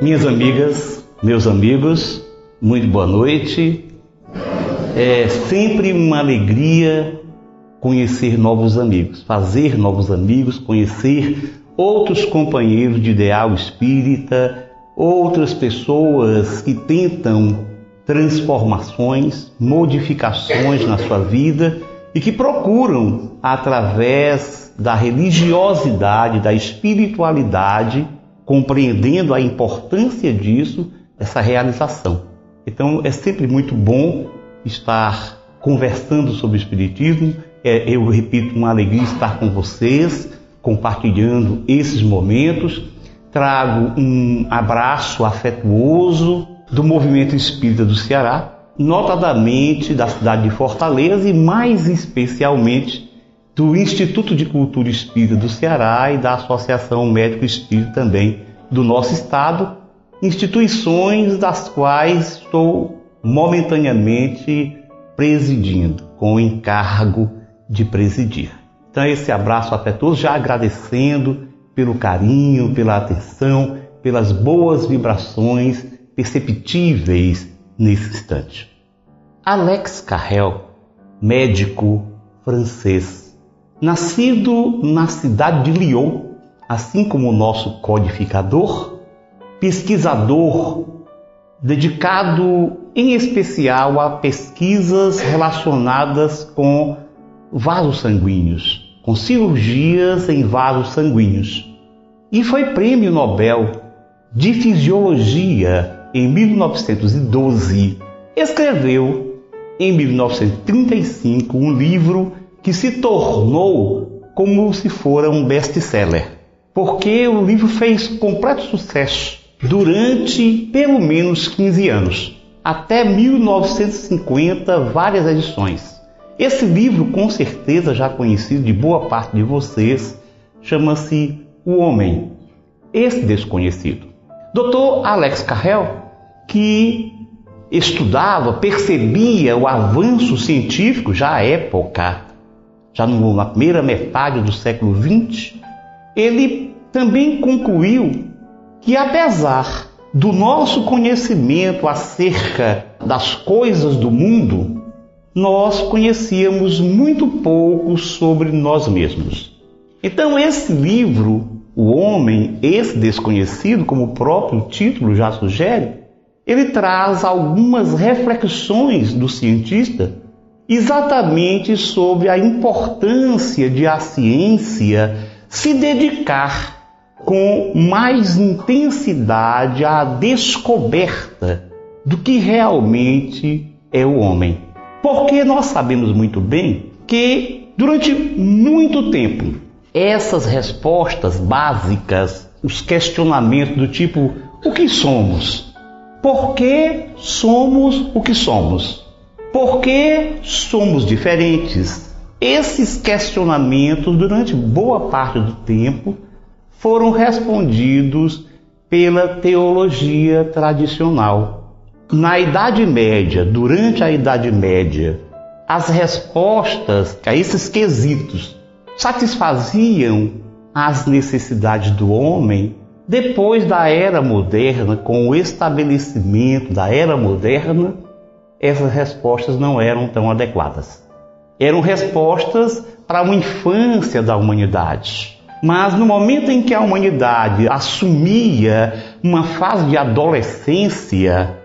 Minhas amigas, meus amigos, muito boa noite. É sempre uma alegria conhecer novos amigos, fazer novos amigos, conhecer outros companheiros de ideal espírita, outras pessoas que tentam transformações, modificações na sua vida e que procuram, através da religiosidade, da espiritualidade, compreendendo a importância disso, essa realização. Então é sempre muito bom estar conversando sobre o Espiritismo. É, eu repito, uma alegria estar com vocês, compartilhando esses momentos. Trago um abraço afetuoso do movimento espírita do Ceará, notadamente da cidade de Fortaleza e mais especialmente do Instituto de Cultura Espírita do Ceará e da Associação Médico Espírita também do nosso estado, instituições das quais estou momentaneamente presidindo, com o encargo de presidir. Então, esse abraço afetuoso, já agradecendo pelo carinho, pela atenção, pelas boas vibrações perceptíveis nesse instante. Alex Carrel, médico francês, nascido na cidade de Lyon, assim como o nosso codificador, pesquisador dedicado em especial a pesquisas relacionadas com vasos sanguíneos, com cirurgias em vasos sanguíneos. E foi prêmio Nobel de Fisiologia em 1912, escreveu em 1935 um livro que se tornou como se fora um best-seller, porque o livro fez completo sucesso durante pelo menos 15 anos, até 1950, várias edições. Esse livro, com certeza já conhecido de boa parte de vocês, chama-se O Homem, esse desconhecido. Dr. Alex Carrel que estudava, percebia o avanço científico já à época, já na primeira metade do século XX, ele também concluiu que apesar do nosso conhecimento acerca das coisas do mundo, nós conhecíamos muito pouco sobre nós mesmos. Então, esse livro, O Homem, esse Desconhecido, como o próprio título já sugere, ele traz algumas reflexões do cientista exatamente sobre a importância de a ciência se dedicar com mais intensidade à descoberta do que realmente é o homem. Porque nós sabemos muito bem que durante muito tempo essas respostas básicas, os questionamentos do tipo o que somos? Por que somos o que somos? Por que somos diferentes? Esses questionamentos, durante boa parte do tempo, foram respondidos pela teologia tradicional. Na Idade Média, durante a Idade Média, as respostas a esses quesitos satisfaziam as necessidades do homem depois da era moderna, com o estabelecimento da era moderna, essas respostas não eram tão adequadas. Eram respostas para uma infância da humanidade. Mas no momento em que a humanidade assumia uma fase de adolescência,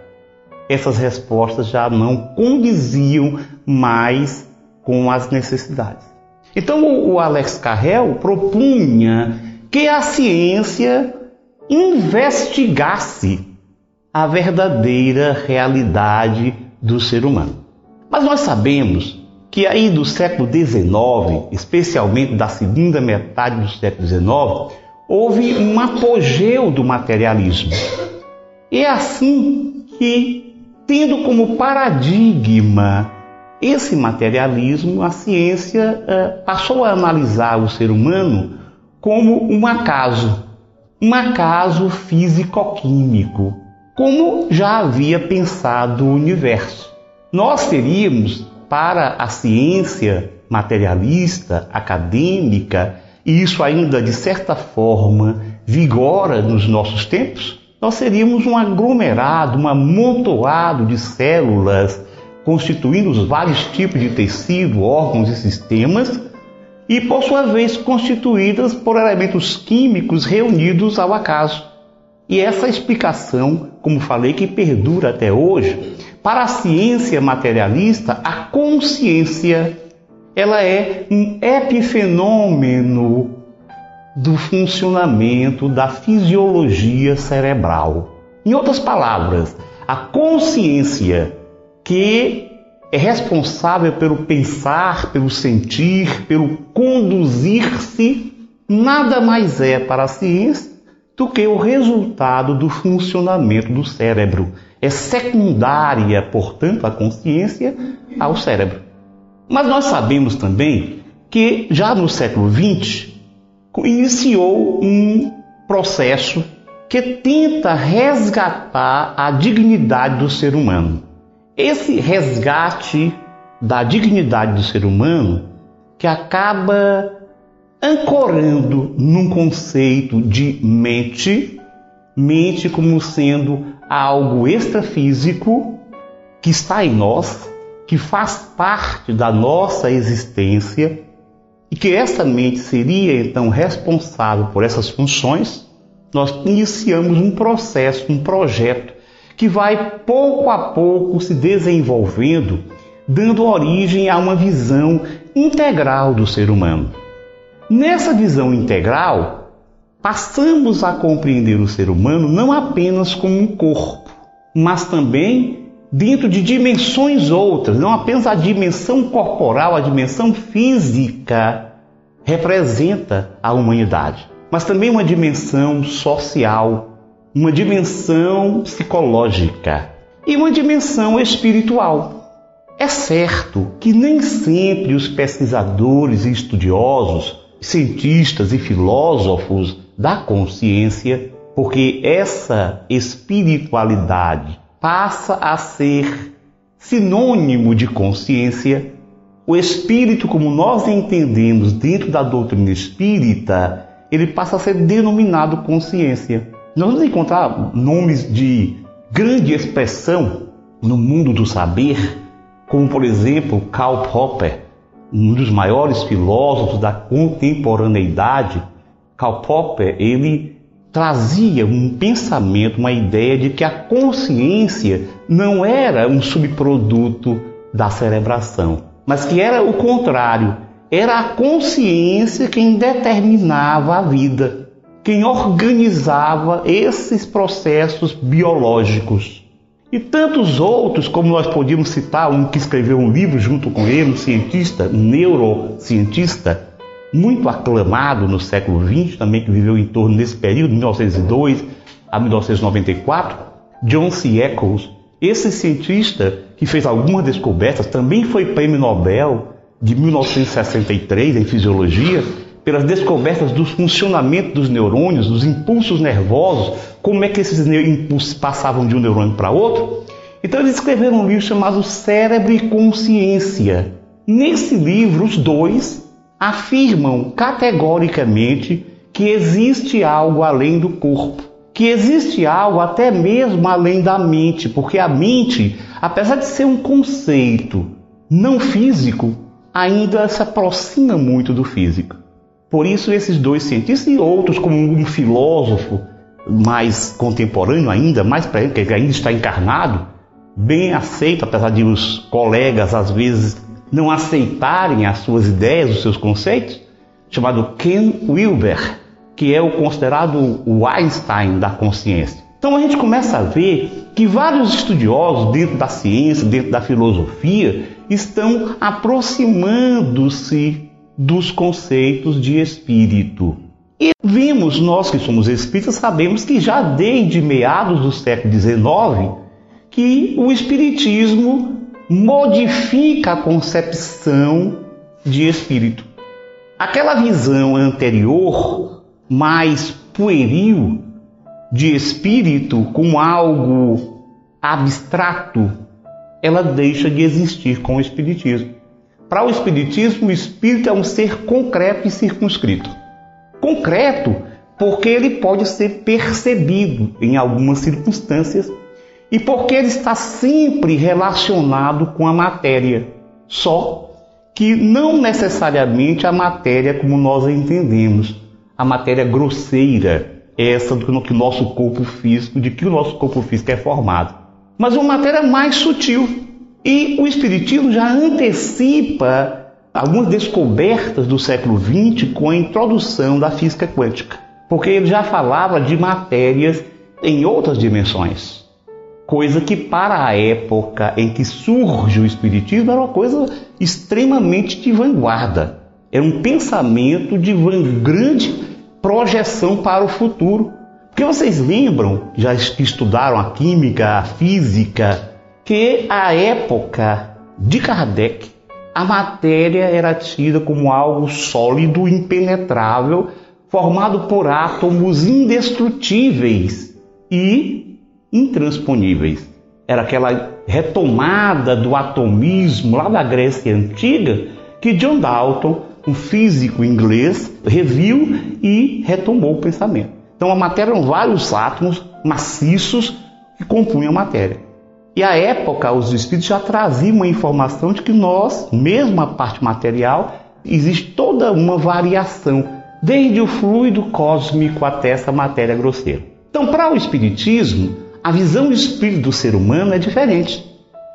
essas respostas já não condiziam mais com as necessidades. Então o Alex Carrel propunha que a ciência investigasse a verdadeira realidade do ser humano. Mas nós sabemos que aí do século XIX, especialmente da segunda metade do século XIX, houve um apogeu do materialismo. É assim que, tendo como paradigma esse materialismo, a ciência eh, passou a analisar o ser humano como um acaso, um acaso físico-químico, como já havia pensado o universo. Nós teríamos, para a ciência materialista, acadêmica, e isso ainda de certa forma vigora nos nossos tempos, nós seríamos um aglomerado, um amontoado de células constituindo os vários tipos de tecido, órgãos e sistemas, e por sua vez constituídas por elementos químicos reunidos ao acaso. E essa explicação, como falei, que perdura até hoje, para a ciência materialista, a consciência ela é um epifenômeno do funcionamento da fisiologia cerebral. Em outras palavras, a consciência que é responsável pelo pensar, pelo sentir, pelo conduzir-se, nada mais é para a ciência do que o resultado do funcionamento do cérebro. É secundária, portanto, a consciência ao cérebro. Mas nós sabemos também que já no século XX iniciou um processo que tenta resgatar a dignidade do ser humano. Esse resgate da dignidade do ser humano que acaba ancorando num conceito de mente, mente como sendo algo extrafísico que está em nós, que faz parte da nossa existência e que essa mente seria então responsável por essas funções, nós iniciamos um processo, um projeto que vai pouco a pouco se desenvolvendo, dando origem a uma visão integral do ser humano. Nessa visão integral, passamos a compreender o ser humano não apenas como um corpo, mas também dentro de dimensões outras, não apenas a dimensão corporal, a dimensão física representa a humanidade, mas também uma dimensão social, uma dimensão psicológica e uma dimensão espiritual. É certo que nem sempre os pesquisadores e estudiosos, cientistas e filósofos da consciência, porque essa espiritualidade passa a ser sinônimo de consciência. O espírito, como nós entendemos dentro da doutrina espírita, ele passa a ser denominado consciência. Nós vamos encontrar nomes de grande expressão no mundo do saber, como por exemplo Karl Popper, um dos maiores filósofos da contemporaneidade. Karl Popper, ele trazia um pensamento, uma ideia de que a consciência não era um subproduto da cerebração, mas que era o contrário, era a consciência quem determinava a vida, quem organizava esses processos biológicos. E tantos outros, como nós podíamos citar, um que escreveu um livro junto com ele, um cientista, um neurocientista, muito aclamado no século XX, também que viveu em torno desse período, 1902 a 1994, John C. Eccles. Esse cientista que fez algumas descobertas também foi prêmio Nobel de 1963 em fisiologia pelas descobertas do funcionamento dos neurônios, dos impulsos nervosos, como é que esses impulsos passavam de um neurônio para outro. Então eles escreveram um livro chamado Cérebro e Consciência. Nesse livro, os dois afirmam categoricamente que existe algo além do corpo, que existe algo até mesmo além da mente, porque a mente, apesar de ser um conceito não físico, ainda se aproxima muito do físico. Por isso, esses dois cientistas e outros, como um filósofo mais contemporâneo ainda, mais para que ainda está encarnado, bem aceito, apesar de os colegas às vezes não aceitarem as suas ideias, os seus conceitos, chamado Ken Wilber, que é o considerado o Einstein da consciência. Então a gente começa a ver que vários estudiosos dentro da ciência, dentro da filosofia, estão aproximando-se dos conceitos de espírito. E vimos, nós que somos espíritas, sabemos que já desde meados do século XIX, que o espiritismo modifica a concepção de espírito. Aquela visão anterior, mais pueril, de espírito como algo abstrato, ela deixa de existir com o espiritismo. Para o espiritismo, o espírito é um ser concreto e circunscrito. Concreto porque ele pode ser percebido em algumas circunstâncias e porque ele está sempre relacionado com a matéria, só que não necessariamente a matéria como nós a entendemos, a matéria grosseira, essa do que o nosso corpo físico, de que o nosso corpo físico é formado, mas uma matéria mais sutil. E o Espiritismo já antecipa algumas descobertas do século XX com a introdução da física quântica, porque ele já falava de matérias em outras dimensões coisa que para a época em que surge o Espiritismo era uma coisa extremamente de vanguarda. Era um pensamento de grande projeção para o futuro. Porque vocês lembram, já estudaram a química, a física, que a época de Kardec, a matéria era tida como algo sólido, impenetrável, formado por átomos indestrutíveis e intransponíveis. Era aquela retomada do atomismo lá da Grécia Antiga que John Dalton, um físico inglês, reviu e retomou o pensamento. Então a matéria eram vários átomos maciços que compunham a matéria. E à época os espíritos já traziam uma informação de que nós, mesmo a parte material, existe toda uma variação, desde o fluido cósmico até essa matéria grosseira. Então, para o espiritismo, a visão do espírito do ser humano é diferente.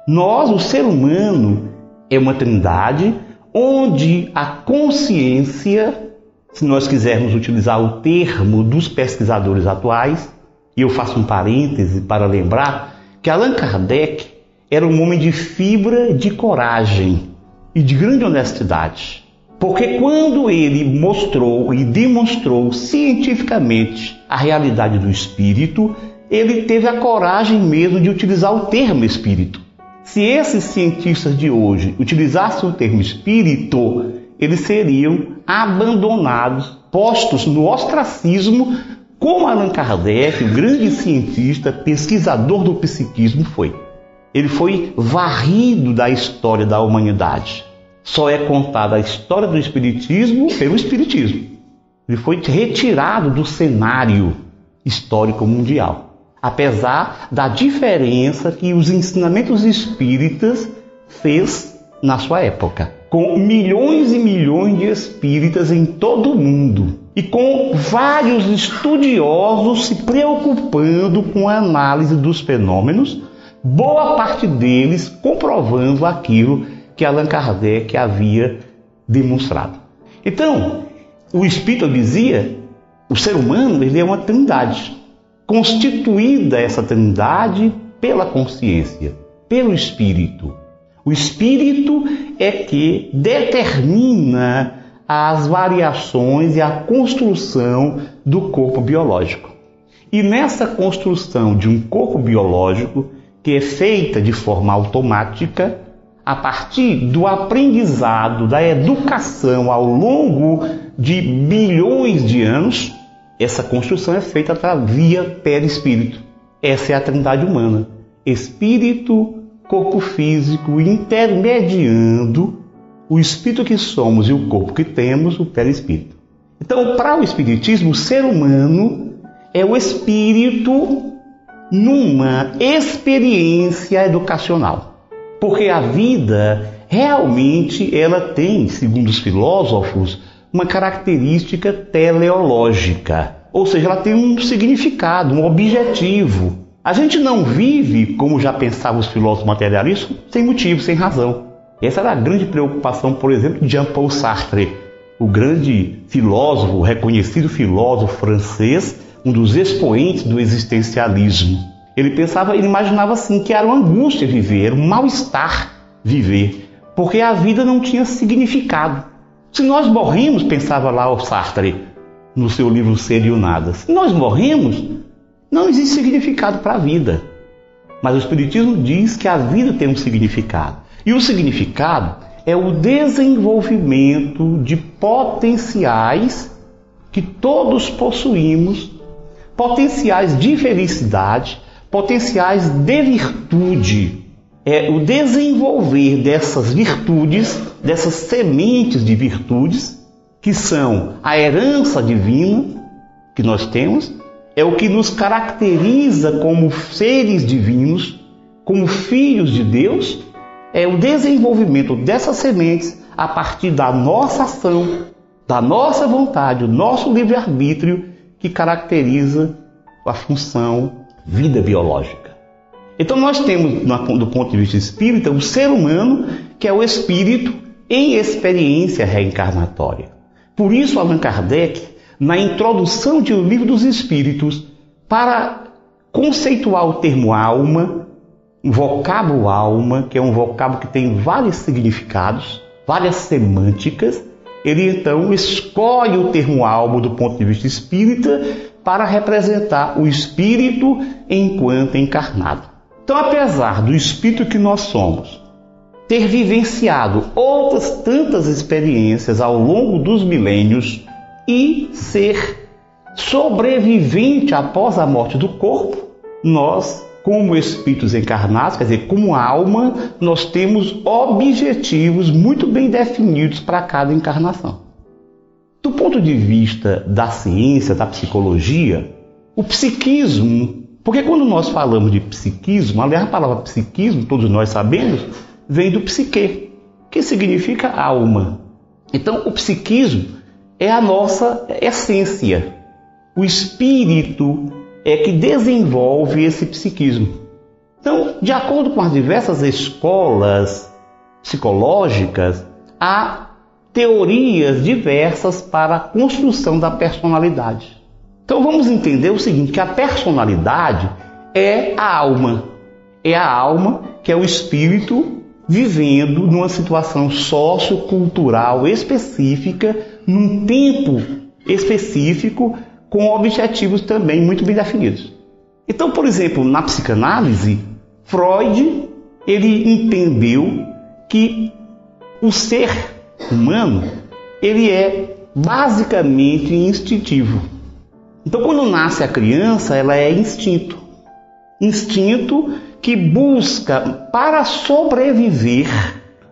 Nós, o ser humano, é uma trindade onde a consciência, se nós quisermos utilizar o termo dos pesquisadores atuais, e eu faço um parêntese para lembrar que Allan Kardec era um homem de fibra de coragem e de grande honestidade. Porque quando ele mostrou e demonstrou cientificamente a realidade do espírito, ele teve a coragem mesmo de utilizar o termo espírito. Se esses cientistas de hoje utilizassem o termo espírito, eles seriam abandonados, postos no ostracismo, como Allan Kardec, o grande cientista, pesquisador do psiquismo, foi. Ele foi varrido da história da humanidade. Só é contada a história do Espiritismo pelo Espiritismo. Ele foi retirado do cenário histórico mundial apesar da diferença que os ensinamentos espíritas fez na sua época, com milhões e milhões de espíritas em todo o mundo e com vários estudiosos se preocupando com a análise dos fenômenos, boa parte deles comprovando aquilo que Allan Kardec havia demonstrado. Então, o espírito dizia, o ser humano ele é uma trindade constituída essa trindade pela consciência, pelo espírito. O espírito é que determina as variações e a construção do corpo biológico. E nessa construção de um corpo biológico, que é feita de forma automática, a partir do aprendizado, da educação ao longo de bilhões de anos, essa construção é feita via perispírito. Essa é a trindade humana. Espírito, corpo físico, intermediando o espírito que somos e o corpo que temos, o perispírito. Então, para o espiritismo, o ser humano é o espírito numa experiência educacional. Porque a vida realmente ela tem, segundo os filósofos, uma característica teleológica, ou seja, ela tem um significado, um objetivo. A gente não vive, como já pensavam os filósofos materialistas, sem motivo, sem razão. Essa era a grande preocupação, por exemplo, de Jean-Paul Sartre, o grande filósofo, reconhecido filósofo francês, um dos expoentes do existencialismo. Ele pensava, ele imaginava assim que era uma angústia viver, era um mal-estar viver, porque a vida não tinha significado. Se nós morremos, pensava lá o Sartre no seu livro Ser e o Nada, se nós morremos, não existe significado para a vida. Mas o Espiritismo diz que a vida tem um significado. E o significado é o desenvolvimento de potenciais que todos possuímos, potenciais de felicidade, potenciais de virtude é o desenvolver dessas virtudes, dessas sementes de virtudes, que são a herança divina, que nós temos, é o que nos caracteriza como seres divinos, como filhos de Deus, é o desenvolvimento dessas sementes a partir da nossa ação, da nossa vontade, o nosso livre-arbítrio que caracteriza a função vida biológica. Então nós temos, do ponto de vista espírita, o ser humano, que é o espírito em experiência reencarnatória. Por isso, Allan Kardec, na introdução de O Livro dos Espíritos, para conceituar o termo alma, o vocábulo alma, que é um vocábulo que tem vários significados, várias semânticas, ele então escolhe o termo alma do ponto de vista espírita para representar o espírito enquanto encarnado. Então, apesar do espírito que nós somos ter vivenciado outras tantas experiências ao longo dos milênios e ser sobrevivente após a morte do corpo, nós como espíritos encarnados, quer dizer, como alma, nós temos objetivos muito bem definidos para cada encarnação. Do ponto de vista da ciência, da psicologia, o psiquismo, porque quando nós falamos de psiquismo, aliás, a palavra psiquismo, todos nós sabemos, vem do psique, que significa alma. Então, o psiquismo é a nossa essência. O espírito é que desenvolve esse psiquismo. Então, de acordo com as diversas escolas psicológicas, há teorias diversas para a construção da personalidade. Então vamos entender o seguinte, que a personalidade é a alma. É a alma que é o espírito vivendo numa situação sociocultural específica, num tempo específico, com objetivos também muito bem definidos. Então, por exemplo, na psicanálise, Freud ele entendeu que o ser humano ele é basicamente instintivo. Então, quando nasce a criança, ela é instinto. Instinto que busca, para sobreviver,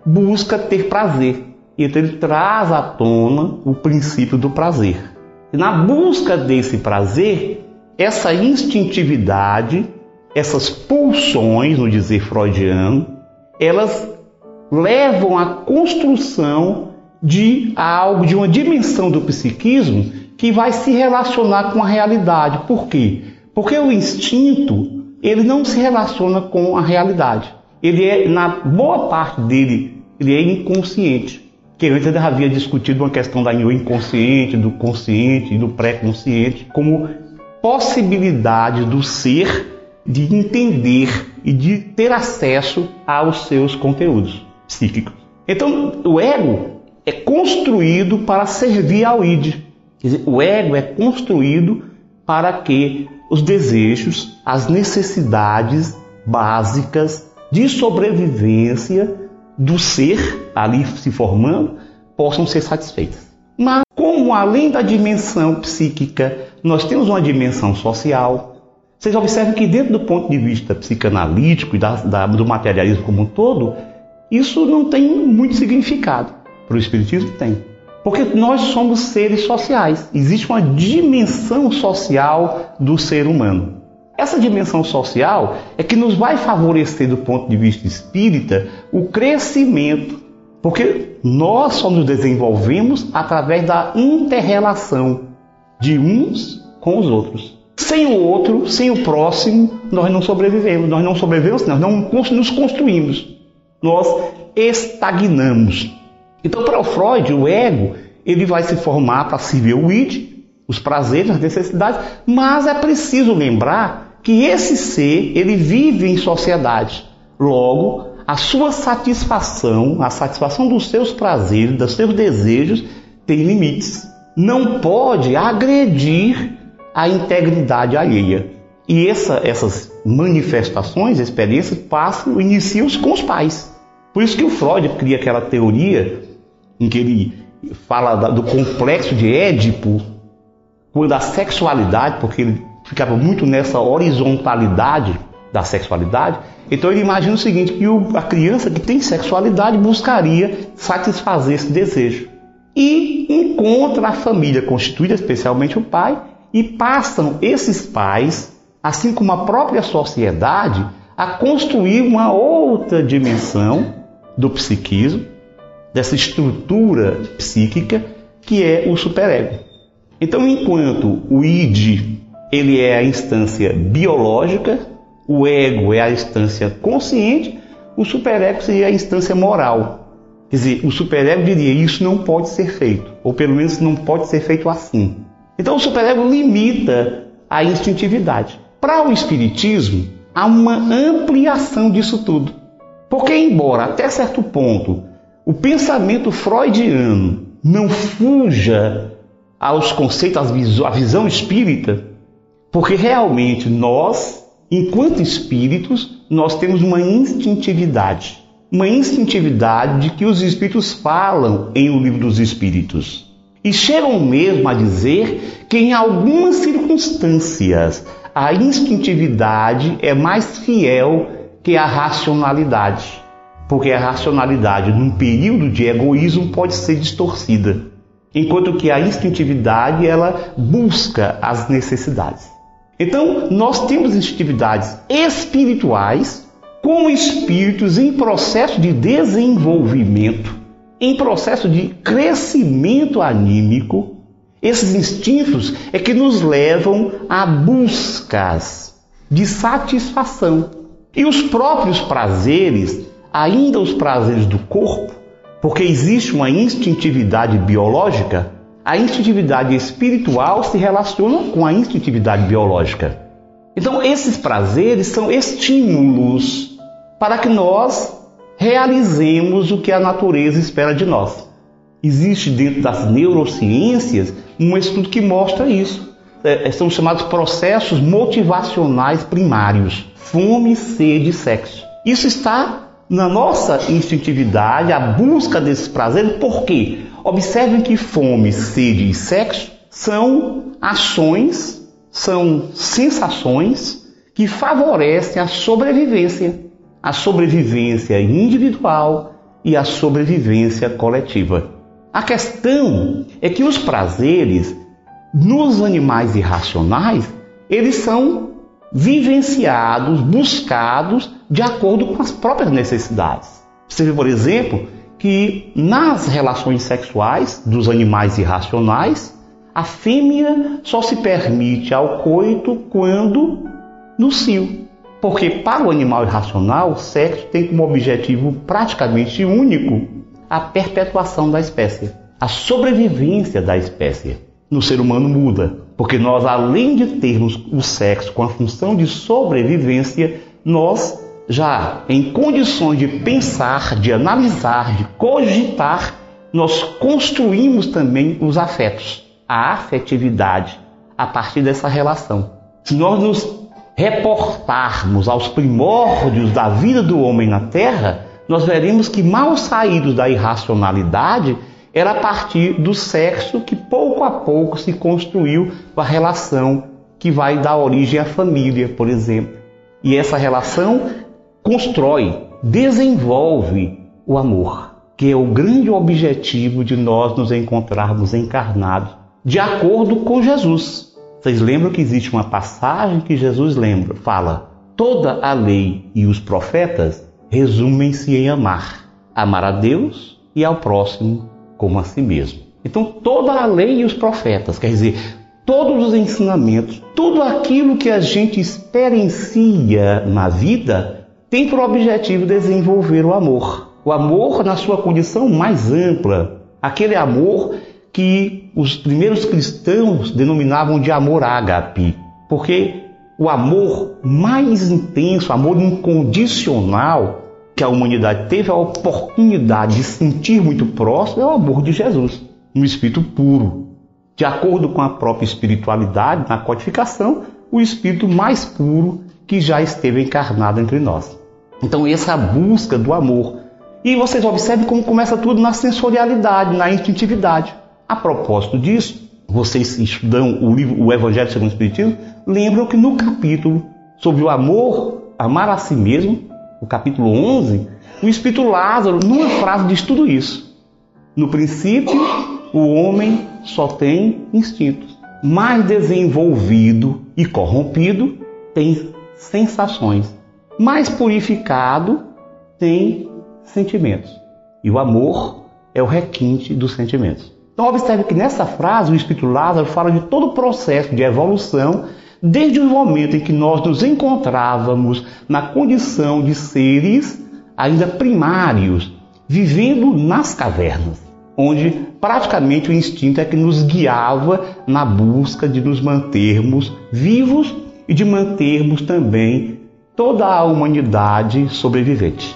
busca ter prazer. Então, ele traz à tona o princípio do prazer. Na busca desse prazer, essa instintividade, essas pulsões, no dizer freudiano, elas levam à construção de algo, de uma dimensão do psiquismo que vai se relacionar com a realidade. Por quê? Porque o instinto, ele não se relaciona com a realidade. Ele é, na boa parte dele, ele é inconsciente que antes havia discutido uma questão da inconsciente, do consciente e do pré-consciente como possibilidade do ser de entender e de ter acesso aos seus conteúdos psíquicos. Então, o ego é construído para servir ao id. Quer dizer, o ego é construído para que os desejos, as necessidades básicas de sobrevivência do ser ali se formando possam ser satisfeitas. Mas, como além da dimensão psíquica, nós temos uma dimensão social, vocês observam que, dentro do ponto de vista psicanalítico e da, da, do materialismo como um todo, isso não tem muito significado. Para o Espiritismo, tem. Porque nós somos seres sociais. Existe uma dimensão social do ser humano. Essa dimensão social é que nos vai favorecer, do ponto de vista espírita, o crescimento, porque nós só nos desenvolvemos através da interrelação de uns com os outros. Sem o outro, sem o próximo, nós não sobrevivemos. Nós não sobrevivemos, nós não nos construímos. Nós estagnamos. Então, para o Freud, o ego ele vai se formar para servir o id, os prazeres, as necessidades, mas é preciso lembrar que esse ser ele vive em sociedade. Logo, a sua satisfação, a satisfação dos seus prazeres, dos seus desejos, tem limites. Não pode agredir a integridade alheia. E essa, essas manifestações, experiências, passam, iniciam-se com os pais. Por isso que o Freud cria aquela teoria em que ele fala do complexo de Édipo, quando a sexualidade, porque ele ficava muito nessa horizontalidade da sexualidade. Então ele imagina o seguinte, que a criança que tem sexualidade buscaria satisfazer esse desejo. E encontra a família constituída, especialmente o pai, e passam esses pais, assim como a própria sociedade, a construir uma outra dimensão do psiquismo, dessa estrutura psíquica que é o superego. Então, enquanto o id ele é a instância biológica, o ego é a instância consciente, o superego seria a instância moral. Quer dizer, o superego diria isso não pode ser feito, ou pelo menos não pode ser feito assim. Então, o superego limita a instintividade. Para o espiritismo, há uma ampliação disso tudo. Porque, embora até certo ponto o pensamento freudiano não fuja aos conceitos, à visão espírita, porque realmente nós, enquanto espíritos, nós temos uma instintividade. Uma instintividade de que os espíritos falam em O Livro dos Espíritos. E chegam mesmo a dizer que em algumas circunstâncias a instintividade é mais fiel que a racionalidade. Porque a racionalidade, num período de egoísmo, pode ser distorcida, enquanto que a instintividade ela busca as necessidades. Então, nós temos instintividades espirituais com espíritos em processo de desenvolvimento, em processo de crescimento anímico. Esses instintos é que nos levam a buscas de satisfação. E os próprios prazeres, ainda os prazeres do corpo, porque existe uma instintividade biológica, a instintividade espiritual se relaciona com a instintividade biológica. Então, esses prazeres são estímulos para que nós realizemos o que a natureza espera de nós. Existe dentro das neurociências um estudo que mostra isso. É, são chamados processos motivacionais primários: fome, sede e sexo. Isso está na nossa instintividade, a busca desses prazeres, por quê? Observem que fome, sede e sexo são ações, são sensações que favorecem a sobrevivência, a sobrevivência individual e a sobrevivência coletiva. A questão é que os prazeres nos animais irracionais, eles são vivenciados, buscados de acordo com as próprias necessidades. Você vê, por exemplo, que nas relações sexuais dos animais irracionais, a fêmea só se permite ao coito quando no cio. Porque para o animal irracional, o sexo tem como objetivo praticamente único a perpetuação da espécie, a sobrevivência da espécie. No ser humano muda, porque nós, além de termos o sexo com a função de sobrevivência, nós já em condições de pensar, de analisar, de cogitar, nós construímos também os afetos, a afetividade a partir dessa relação. Se nós nos reportarmos aos primórdios da vida do homem na Terra, nós veremos que mal saídos da irracionalidade era a partir do sexo que pouco a pouco se construiu a relação que vai dar origem à família, por exemplo. E essa relação constrói, desenvolve o amor, que é o grande objetivo de nós nos encontrarmos encarnados, de acordo com Jesus. Vocês lembram que existe uma passagem que Jesus lembra, fala: toda a lei e os profetas resumem-se em amar, amar a Deus e ao próximo como a si mesmo. Então, toda a lei e os profetas, quer dizer, todos os ensinamentos, tudo aquilo que a gente experiencia na vida, tem por objetivo desenvolver o amor. O amor na sua condição mais ampla, aquele amor que os primeiros cristãos denominavam de amor ágape, porque o amor mais intenso, amor incondicional que a humanidade teve a oportunidade de sentir muito próximo é o amor de Jesus, no espírito puro. De acordo com a própria espiritualidade, na codificação, o espírito mais puro que já esteve encarnado entre nós. Então, essa busca do amor. E vocês observem como começa tudo na sensorialidade, na instintividade. A propósito disso, vocês estudam o livro O Evangelho segundo o Espiritismo, lembram que no capítulo sobre o amor, amar a si mesmo, o capítulo 11, o Espírito Lázaro, numa frase, diz tudo isso. No princípio, o homem só tem instintos. mais desenvolvido e corrompido tem sensações, mais purificado tem sentimentos. E o amor é o requinte dos sentimentos. Então, observe que nessa frase o Espírito Lázaro fala de todo o processo de evolução, desde o momento em que nós nos encontrávamos na condição de seres ainda primários, vivendo nas cavernas, onde praticamente o instinto é que nos guiava na busca de nos mantermos vivos e de mantermos também toda a humanidade sobrevivente.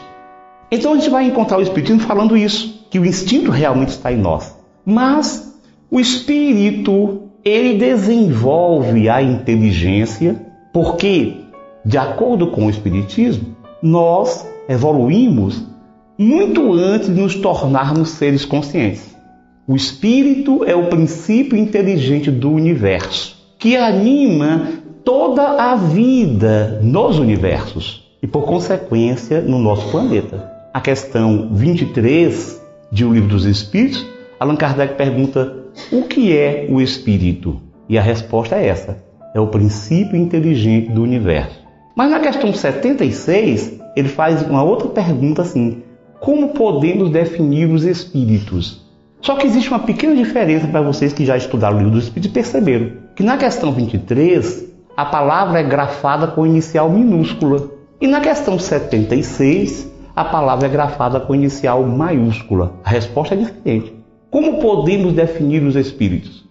Então a gente vai encontrar o Espiritismo falando isso, que o instinto realmente está em nós. Mas o Espírito, ele desenvolve a inteligência, porque, de acordo com o Espiritismo, nós evoluímos muito antes de nos tornarmos seres conscientes. O Espírito é o princípio inteligente do universo, que anima toda a vida nos universos e, por consequência, no nosso planeta. A questão 23 de O Livro dos Espíritos, Allan Kardec pergunta: o que é o Espírito? E a resposta é essa: é o princípio inteligente do universo. Mas na questão 76, ele faz uma outra pergunta assim: como podemos definir os espíritos? Só que existe uma pequena diferença para vocês que já estudaram o livro dos espíritos e perceberam que na questão 23 a palavra é grafada com inicial minúscula e na questão 76 a palavra é grafada com inicial maiúscula. A resposta é diferente. Como podemos definir os espíritos?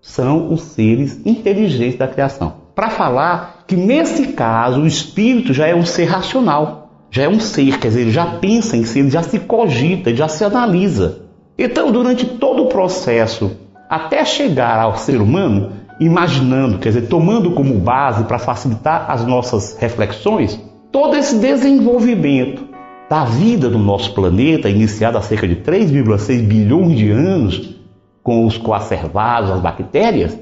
São os seres inteligentes da criação. Para falar que nesse caso o espírito já é um ser racional, já é um ser, quer dizer, ele já pensa em si, ele já se cogita, já se analisa. Então, durante todo o processo, até chegar ao ser humano, imaginando, quer dizer, tomando como base para facilitar as nossas reflexões, todo esse desenvolvimento da vida do nosso planeta, iniciado há cerca de 3,6 bilhões de anos, com os coacervados, as bactérias,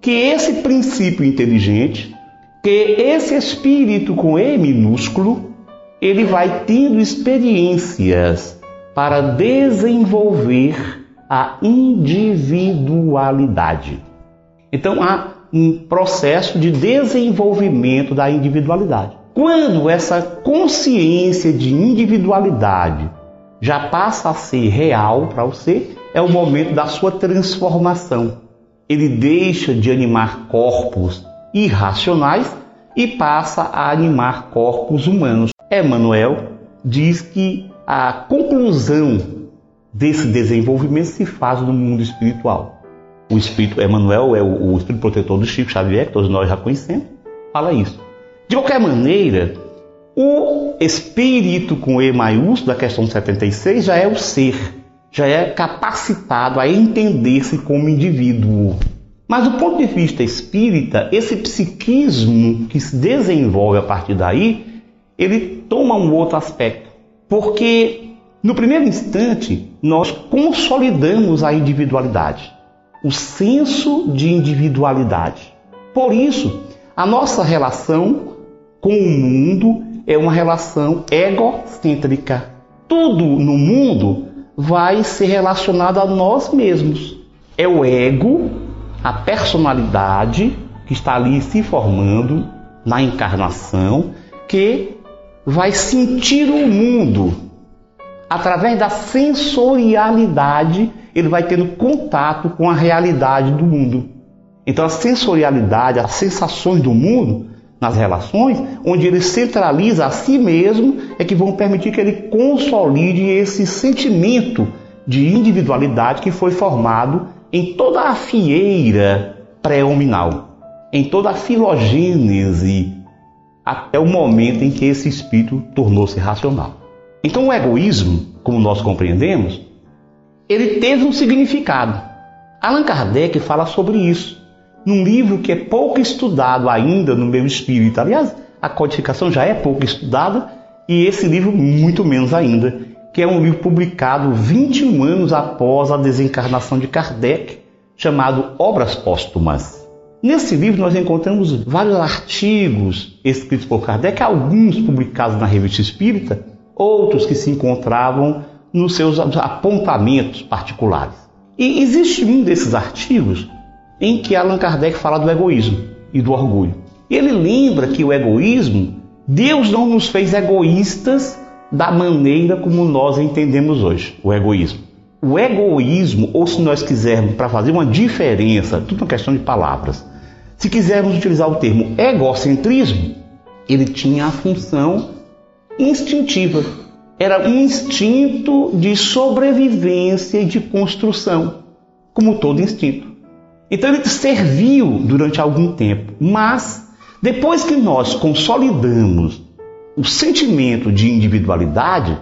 que esse princípio inteligente, que esse espírito com E minúsculo, ele vai tendo experiências para desenvolver a individualidade. Então há um processo de desenvolvimento da individualidade. Quando essa consciência de individualidade já passa a ser real para você, é o momento da sua transformação. Ele deixa de animar corpos irracionais e passa a animar corpos humanos. Emmanuel diz que a conclusão desse desenvolvimento se faz no mundo espiritual o espírito Emmanuel é o, o espírito protetor do Chico Xavier, que todos nós já conhecemos, fala isso. De qualquer maneira, o espírito com E maiúsculo da questão 76 já é o ser, já é capacitado a entender-se como indivíduo. Mas do ponto de vista espírita, esse psiquismo que se desenvolve a partir daí, ele toma um outro aspecto. Porque no primeiro instante, nós consolidamos a individualidade o senso de individualidade. Por isso, a nossa relação com o mundo é uma relação egocêntrica. Tudo no mundo vai ser relacionado a nós mesmos. É o ego, a personalidade que está ali se formando na encarnação, que vai sentir o mundo através da sensorialidade ele vai tendo contato com a realidade do mundo. Então, a sensorialidade, as sensações do mundo nas relações, onde ele centraliza a si mesmo, é que vão permitir que ele consolide esse sentimento de individualidade que foi formado em toda a fieira pré-hominal, em toda a filogênese, até o momento em que esse espírito tornou-se racional. Então, o egoísmo, como nós compreendemos, ele teve um significado. Allan Kardec fala sobre isso num livro que é pouco estudado ainda no meu espírito. Aliás, a codificação já é pouco estudada e esse livro muito menos ainda, que é um livro publicado 21 anos após a desencarnação de Kardec, chamado Obras Póstumas. Nesse livro nós encontramos vários artigos escritos por Kardec, alguns publicados na Revista Espírita, outros que se encontravam nos seus apontamentos particulares. E existe um desses artigos em que Allan Kardec fala do egoísmo e do orgulho. Ele lembra que o egoísmo, Deus não nos fez egoístas da maneira como nós entendemos hoje, o egoísmo. O egoísmo, ou se nós quisermos, para fazer uma diferença, tudo uma questão de palavras, se quisermos utilizar o termo egocentrismo, ele tinha a função instintiva. Era um instinto de sobrevivência e de construção, como todo instinto. Então ele serviu durante algum tempo, mas depois que nós consolidamos o sentimento de individualidade,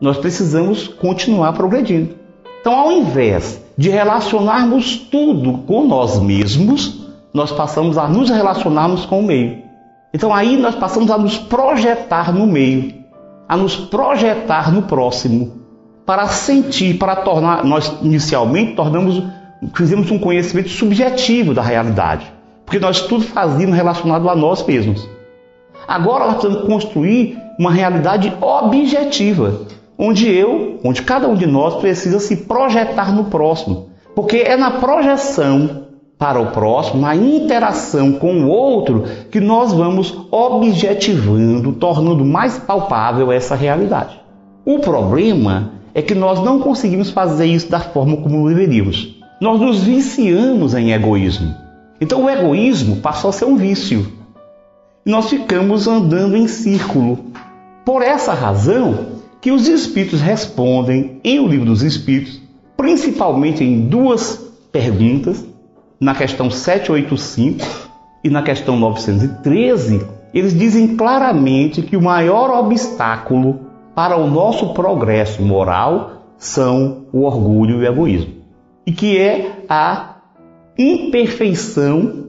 nós precisamos continuar progredindo. Então, ao invés de relacionarmos tudo com nós mesmos, nós passamos a nos relacionarmos com o meio. Então, aí nós passamos a nos projetar no meio, a nos projetar no próximo, para sentir, para tornar. Nós inicialmente tornamos, fizemos um conhecimento subjetivo da realidade, porque nós tudo fazíamos relacionado a nós mesmos. Agora nós precisamos construir uma realidade objetiva, onde eu, onde cada um de nós precisa se projetar no próximo, porque é na projeção para o próximo, na interação com o outro, que nós vamos objetivando, tornando mais palpável essa realidade. O problema é que nós não conseguimos fazer isso da forma como deveríamos. Nós nos viciamos em egoísmo. Então o egoísmo passou a ser um vício nós ficamos andando em círculo. Por essa razão que os Espíritos respondem em O Livro dos Espíritos, principalmente em duas perguntas, na questão 785 e na questão 913, eles dizem claramente que o maior obstáculo para o nosso progresso moral são o orgulho e o egoísmo, e que é a imperfeição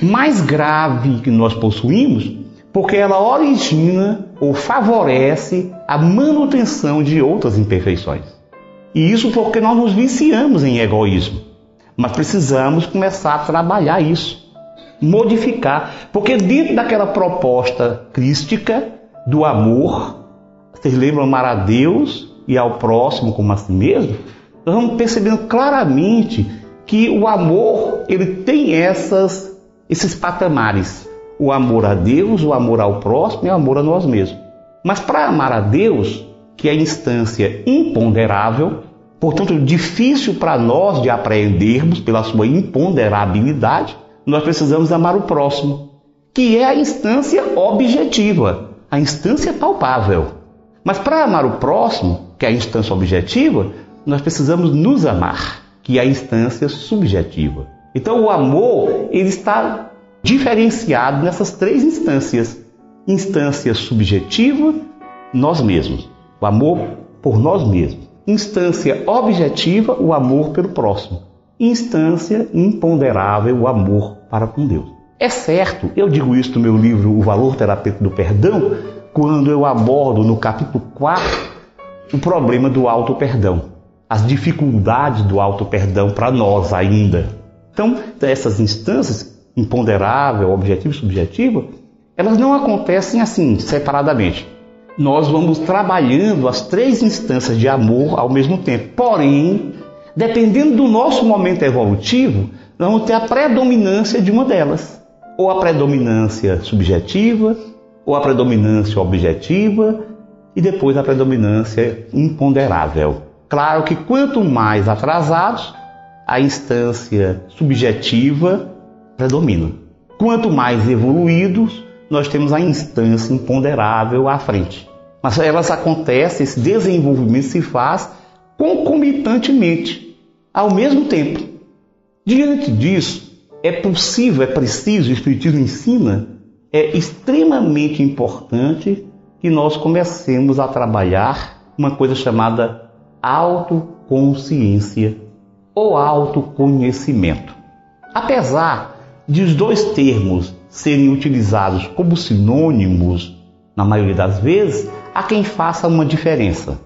mais grave que nós possuímos, porque ela origina ou favorece a manutenção de outras imperfeições. E isso porque nós nos viciamos em egoísmo. Mas precisamos começar a trabalhar isso, modificar, porque dentro daquela proposta crística do amor, vocês lembram amar a Deus e ao próximo como a si mesmo? Nós vamos percebendo claramente que o amor ele tem essas esses patamares: o amor a Deus, o amor ao próximo e o amor a nós mesmos. Mas para amar a Deus, que é a instância imponderável, portanto difícil para nós de apreendermos pela sua imponderabilidade, nós precisamos amar o próximo, que é a instância objetiva, a instância palpável. Mas para amar o próximo, que é a instância objetiva, nós precisamos nos amar, que é a instância subjetiva. Então o amor ele está diferenciado nessas três instâncias: instância subjetiva, nós mesmos, o amor por nós mesmos; instância objetiva, o amor pelo próximo; instância imponderável, o amor para com Deus. É certo, eu digo isso no meu livro O Valor Terapêutico do Perdão, quando eu abordo no capítulo 4 o problema do auto-perdão, as dificuldades do auto-perdão para nós ainda. Então, essas instâncias, imponderável, objetivo e subjetivo, elas não acontecem assim, separadamente. Nós vamos trabalhando as três instâncias de amor ao mesmo tempo. Porém, dependendo do nosso momento evolutivo, nós vamos ter a predominância de uma delas. Ou a predominância subjetiva, ou a predominância objetiva, e depois a predominância imponderável. Claro que quanto mais atrasados, a instância subjetiva predomina. Quanto mais evoluídos, nós temos a instância imponderável à frente. Mas elas acontecem, esse desenvolvimento se faz concomitantemente, ao mesmo tempo. Diante disso, é possível, é preciso, o Espiritismo ensina, é extremamente importante que nós comecemos a trabalhar uma coisa chamada autoconsciência ou autoconhecimento. Apesar de os dois termos serem utilizados como sinônimos, na maioria das vezes, há quem faça uma diferença.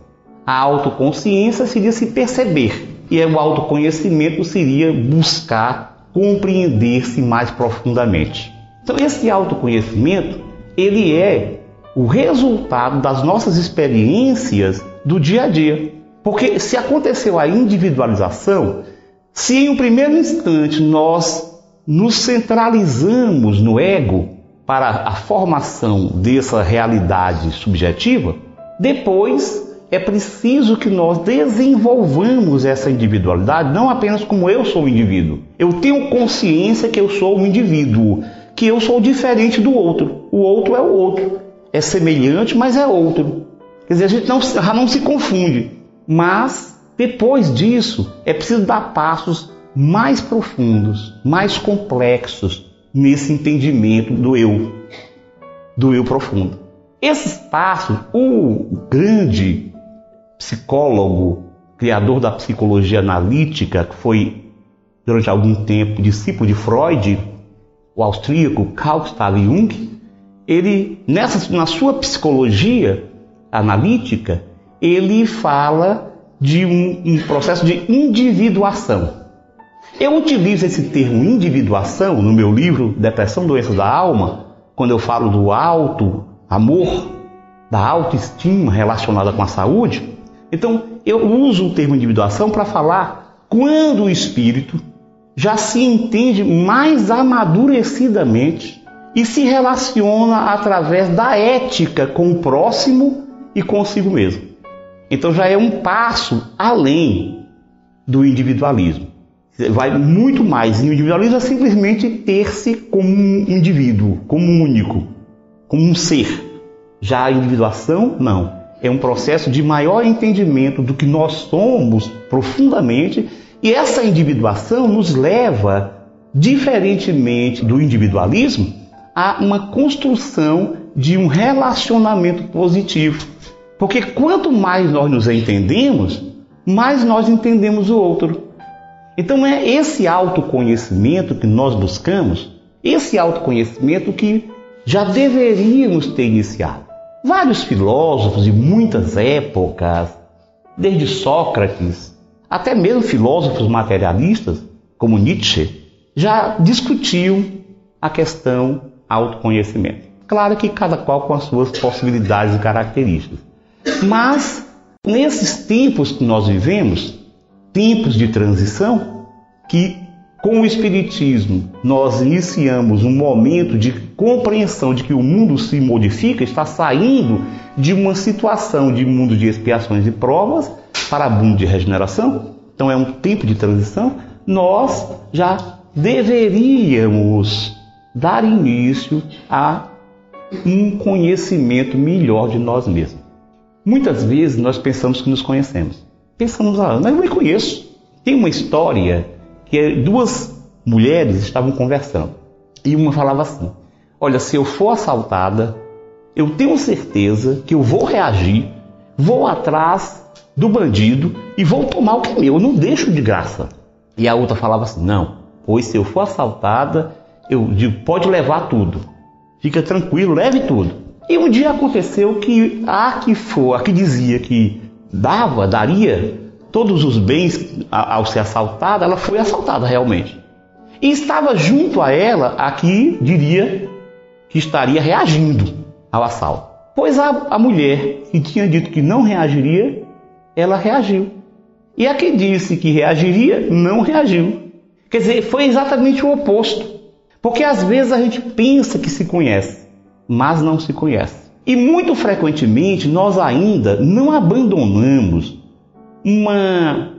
A autoconsciência seria se perceber, e o autoconhecimento seria buscar compreender-se mais profundamente. Então, esse autoconhecimento, ele é o resultado das nossas experiências do dia a dia. Porque se aconteceu a individualização, Se em um primeiro instante nós nos centralizamos no ego para a formação dessa realidade subjetiva, depois é preciso que nós desenvolvamos essa individualidade, não apenas como eu sou um indivíduo. Eu tenho consciência que eu sou um indivíduo, que eu sou diferente do outro. O outro é o outro. É semelhante, mas é outro. Quer dizer, a gente não, não se confunde. Mas, depois disso, é preciso dar passos mais profundos, mais complexos nesse entendimento do eu, do eu profundo. Esses passos, o grande psicólogo, criador da psicologia analítica, que foi durante algum tempo discípulo de Freud, o austríaco Carl Gustav Jung, ele nessa na sua psicologia analítica, ele fala de um, um processo de individuação. Eu utilizo esse termo individuação no meu livro Depressão, Doença da Alma, quando eu falo do alto amor, da autoestima relacionada com a saúde, então, eu uso o termo individuação para falar quando o espírito já se entende mais amadurecidamente e se relaciona através da ética com o próximo e consigo mesmo. Então já é um passo além do individualismo. Vai muito mais. E o individualismo é simplesmente ter-se como um indivíduo, como um único, como um ser. Já a individuação, não é um processo de maior entendimento do que nós somos profundamente, e essa individuação nos leva, diferentemente do individualismo, a uma construção de um relacionamento positivo. Porque quanto mais nós nos entendemos, mais nós entendemos o outro. Então é esse autoconhecimento que nós buscamos, esse autoconhecimento que já deveríamos ter iniciado. Vários filósofos de muitas épocas, desde Sócrates até mesmo filósofos materialistas, como Nietzsche, já discutiam a questão autoconhecimento. Claro que cada qual com as suas possibilidades e características. Mas nesses tempos que nós vivemos, tempos de transição, que com o Espiritismo, nós iniciamos um momento de compreensão de que o mundo se modifica, está saindo de uma situação de mundo de expiações e provas para mundo de regeneração. Então é um tempo de transição. Nós já deveríamos dar início a um conhecimento melhor de nós mesmos. Muitas vezes nós pensamos que nos conhecemos. Pensamos, ah, mas eu me conheço. Tem uma história que duas mulheres estavam conversando. E uma falava assim: Olha, se eu for assaltada, eu tenho certeza que eu vou reagir, vou atrás do bandido e vou tomar o que é meu, eu não deixo de graça. E a outra falava assim: Não, pois se eu for assaltada, eu digo: Pode levar tudo, fica tranquilo, leve tudo. E um dia aconteceu que a que for, a que dizia que dava, daria, todos os bens ao ser assaltada, ela foi assaltada realmente. E estava junto a ela a que diria que estaria reagindo ao assalto. Pois a, a mulher que tinha dito que não reagiria, ela reagiu. E a que disse que reagiria, não reagiu. Quer dizer, foi exatamente o oposto. Porque às vezes a gente pensa que se conhece, mas não se conhece. E muito frequentemente nós ainda não abandonamos uma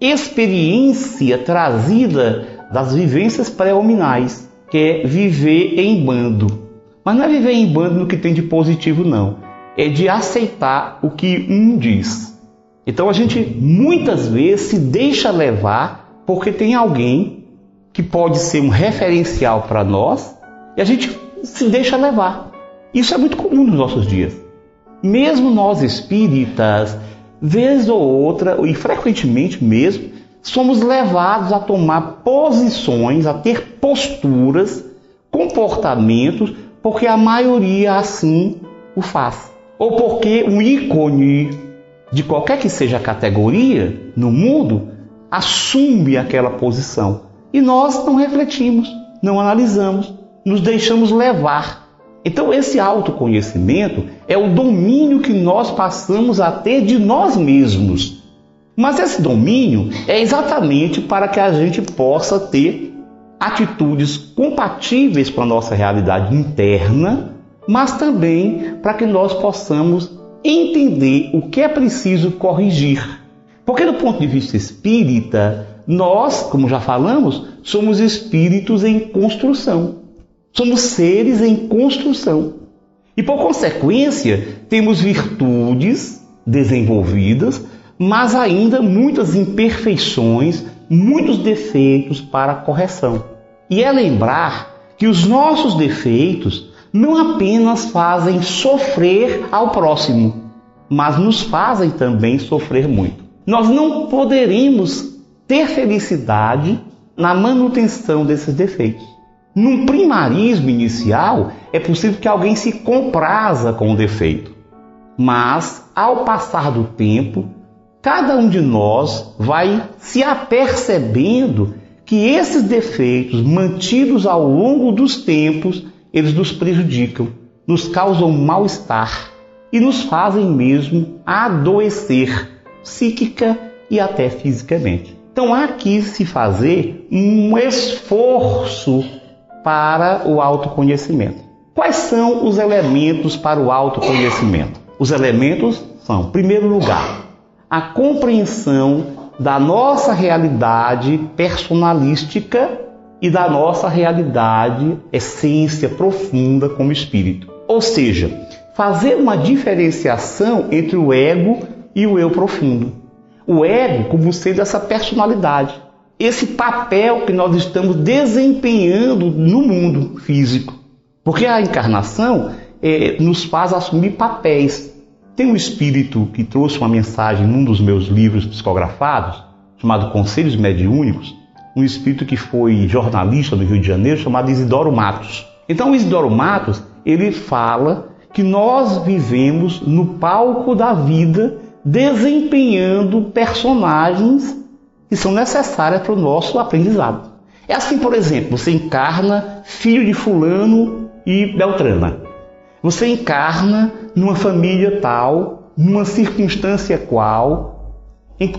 experiência trazida das vivências pré-hominais, que é viver em bando. Mas não é viver em bando no que tem de positivo, não. É de aceitar o que um diz. Então a gente muitas vezes se deixa levar porque tem alguém que pode ser um referencial para nós e a gente se deixa levar. Isso é muito comum nos nossos dias. Mesmo nós espíritas, vez ou outra, e frequentemente mesmo, somos levados a tomar posições, a ter posturas, comportamentos, porque a maioria assim o faz. Ou porque um ícone de qualquer que seja a categoria no mundo assume aquela posição. E nós não refletimos, não analisamos, nos deixamos levar então, esse autoconhecimento é o domínio que nós passamos a ter de nós mesmos. Mas esse domínio é exatamente para que a gente possa ter atitudes compatíveis com a nossa realidade interna, mas também para que nós possamos entender o que é preciso corrigir. Porque, do ponto de vista espírita, nós, como já falamos, somos espíritos em construção. Somos seres em construção. E, por consequência, temos virtudes desenvolvidas, mas ainda muitas imperfeições, muitos defeitos para correção. E é lembrar que os nossos defeitos não apenas fazem sofrer ao próximo, mas nos fazem também sofrer muito. Nós não poderemos ter felicidade na manutenção desses defeitos. Num primarismo inicial, é possível que alguém se compraza com o defeito. Mas, ao passar do tempo, cada um de nós vai se apercebendo que esses defeitos mantidos ao longo dos tempos, eles nos prejudicam, nos causam mal-estar e nos fazem mesmo adoecer psíquica e até fisicamente. Então há que se fazer um esforço para o autoconhecimento. Quais são os elementos para o autoconhecimento? Os elementos são, em primeiro lugar, a compreensão da nossa realidade personalística e da nossa realidade essência profunda como espírito. Ou seja, fazer uma diferenciação entre o ego e o eu profundo. O ego como sendo essa personalidade, esse papel que nós estamos desempenhando no mundo físico. Porque a encarnação é, nos faz assumir papéis. Tem um espírito que trouxe uma mensagem num dos meus livros psicografados, chamado Conselhos Mediúnicos, um espírito que foi jornalista no Rio de Janeiro, chamado Isidoro Matos. Então, Isidoro Matos, ele fala que nós vivemos no palco da vida desempenhando personagens que são necessárias para o nosso aprendizado. É assim, por exemplo, você encarna filho de fulano e Beltrana. Você encarna numa família tal, numa circunstância qual,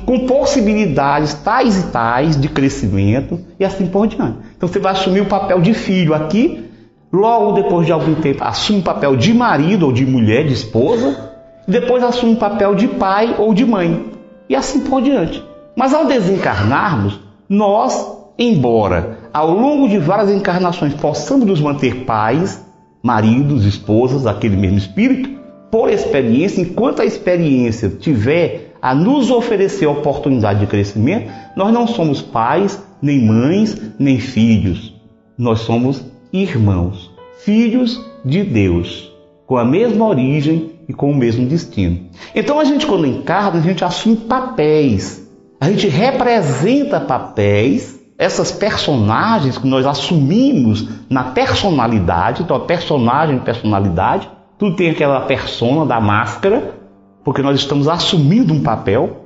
com possibilidades tais e tais de crescimento e assim por diante. Então você vai assumir o papel de filho aqui, logo depois de algum tempo assume o papel de marido ou de mulher, de esposa, depois assume o papel de pai ou de mãe, e assim por diante. Mas ao desencarnarmos, nós, embora ao longo de várias encarnações possamos nos manter pais, maridos, esposas, aquele mesmo espírito, por experiência, enquanto a experiência tiver a nos oferecer oportunidade de crescimento, nós não somos pais, nem mães, nem filhos. Nós somos irmãos, filhos de Deus, com a mesma origem e com o mesmo destino. Então a gente, quando encarna, a gente assume papéis, a gente representa papéis, essas personagens que nós assumimos na personalidade, então a personagem, personalidade, tudo tem aquela persona da máscara, porque nós estamos assumindo um papel,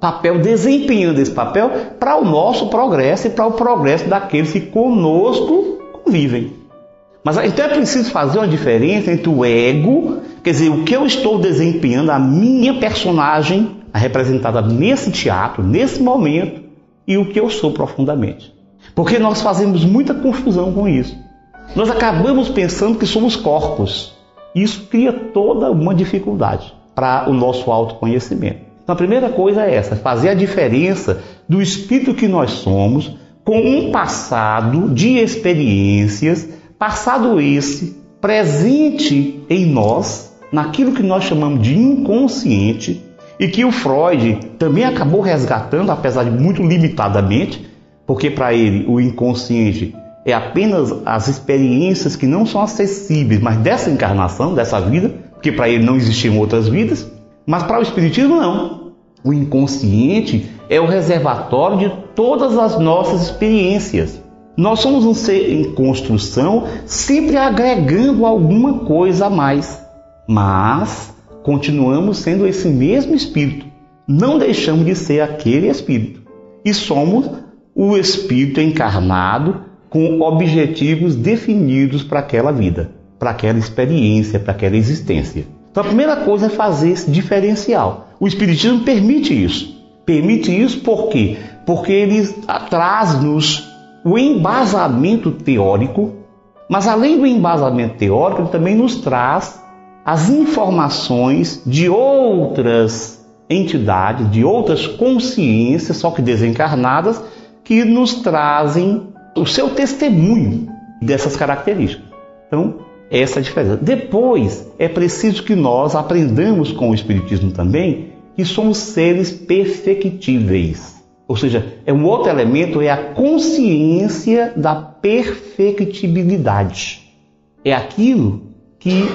papel desempenhando esse papel para o nosso progresso e para o progresso daqueles que conosco convivem. Mas então é preciso fazer uma diferença entre o ego, quer dizer, o que eu estou desempenhando, a minha personagem representada nesse teatro, nesse momento, e o que eu sou profundamente. Porque nós fazemos muita confusão com isso. Nós acabamos pensando que somos corpos. Isso cria toda uma dificuldade para o nosso autoconhecimento. Então a primeira coisa é essa, fazer a diferença do espírito que nós somos com um passado de experiências Passado esse, presente em nós, naquilo que nós chamamos de inconsciente, e que o Freud também acabou resgatando, apesar de muito limitadamente, porque para ele o inconsciente é apenas as experiências que não são acessíveis, mas dessa encarnação, dessa vida, porque para ele não existiam outras vidas, mas para o Espiritismo não. O inconsciente é o reservatório de todas as nossas experiências. Nós somos um ser em construção, sempre agregando alguma coisa a mais, mas continuamos sendo esse mesmo espírito. Não deixamos de ser aquele espírito e somos o espírito encarnado com objetivos definidos para aquela vida, para aquela experiência, para aquela existência. Então a primeira coisa é fazer esse diferencial. O Espiritismo permite isso. Permite isso por quê? Porque ele traz-nos o embasamento teórico, mas além do embasamento teórico, ele também nos traz as informações de outras entidades, de outras consciências, só que desencarnadas, que nos trazem o seu testemunho dessas características. Então, essa é a diferença. Depois, é preciso que nós aprendamos com o Espiritismo também que somos seres perfectíveis. Ou seja, é um outro elemento, é a consciência da perfectibilidade. É aquilo que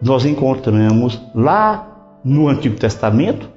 nós encontramos lá no Antigo Testamento,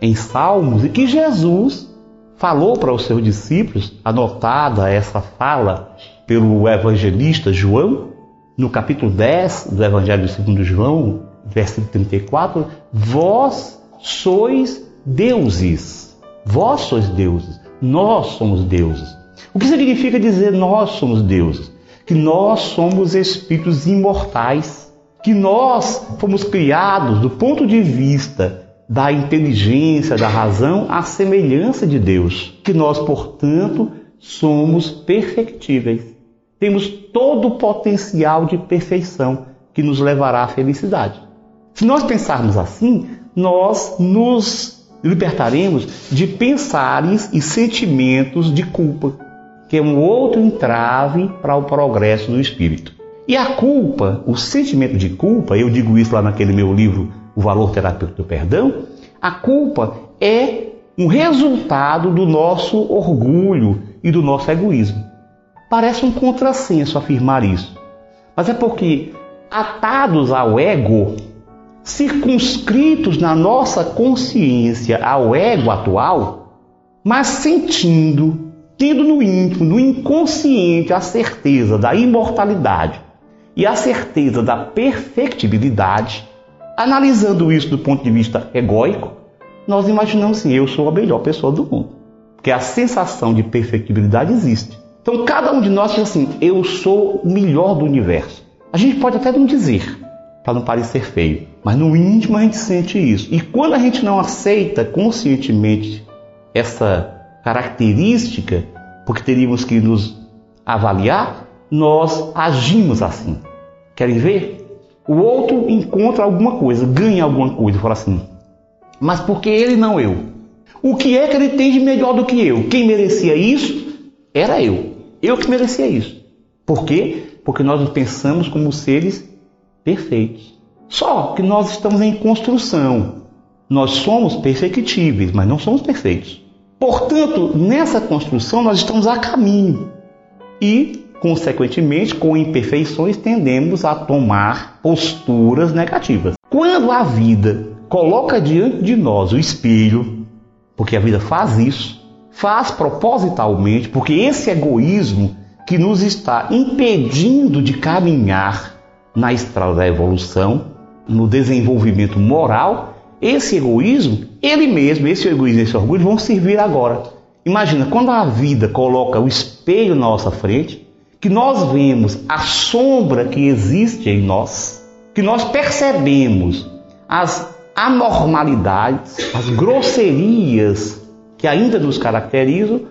em Salmos, e que Jesus falou para os seus discípulos, anotada essa fala pelo evangelista João, no capítulo 10 do Evangelho segundo João, versículo 34, vós sois deuses. Vós sois deuses. Nós somos deuses. O que significa dizer nós somos deuses? Que nós somos espíritos imortais, que nós fomos criados do ponto de vista da inteligência, da razão, à semelhança de Deus, que nós, portanto, somos perfectíveis. Temos todo o potencial de perfeição que nos levará à felicidade. Se nós pensarmos assim, nós nos libertaremos de pensares e sentimentos de culpa, que é um outro entrave para o progresso do espírito. E a culpa, o sentimento de culpa, eu digo isso lá naquele meu livro, O Valor Terapêutico do Perdão, a culpa é um resultado do nosso orgulho e do nosso egoísmo. Parece um contrassenso afirmar isso, mas é porque, atados ao ego, circunscritos na nossa consciência ao ego atual, mas sentindo, tendo no íntimo, no inconsciente, a certeza da imortalidade e a certeza da perfectibilidade, analisando isso do ponto de vista egóico, nós imaginamos assim: eu sou a melhor pessoa do mundo. Porque a sensação de perfectibilidade existe. Então cada um de nós diz assim: eu sou o melhor do universo. A gente pode até não dizer, para não parecer feio. Mas no íntimo a gente sente isso. E quando a gente não aceita conscientemente essa característica, porque teríamos que nos avaliar, nós agimos assim. Querem ver? O outro encontra alguma coisa, ganha alguma coisa, fala assim, mas por que ele não eu? O que é que ele tem de melhor do que eu? Quem merecia isso era eu. Eu que merecia isso. Por quê? Porque nós pensamos como seres perfeitos. Só que nós estamos em construção. Nós somos perfectíveis, mas não somos perfeitos. Portanto, nessa construção nós estamos a caminho e, consequentemente, com imperfeições, tendemos a tomar posturas negativas. Quando a vida coloca diante de nós o espelho, porque a vida faz isso, faz propositalmente, porque esse egoísmo que nos está impedindo de caminhar na estrada da evolução, no desenvolvimento moral, esse egoísmo, ele mesmo, esse egoísmo esse orgulho vão servir agora. Imagina, quando a vida coloca o espelho na nossa frente, que nós vemos a sombra que existe em nós, que nós percebemos as anormalidades, as grosserias que ainda nos caracterizam,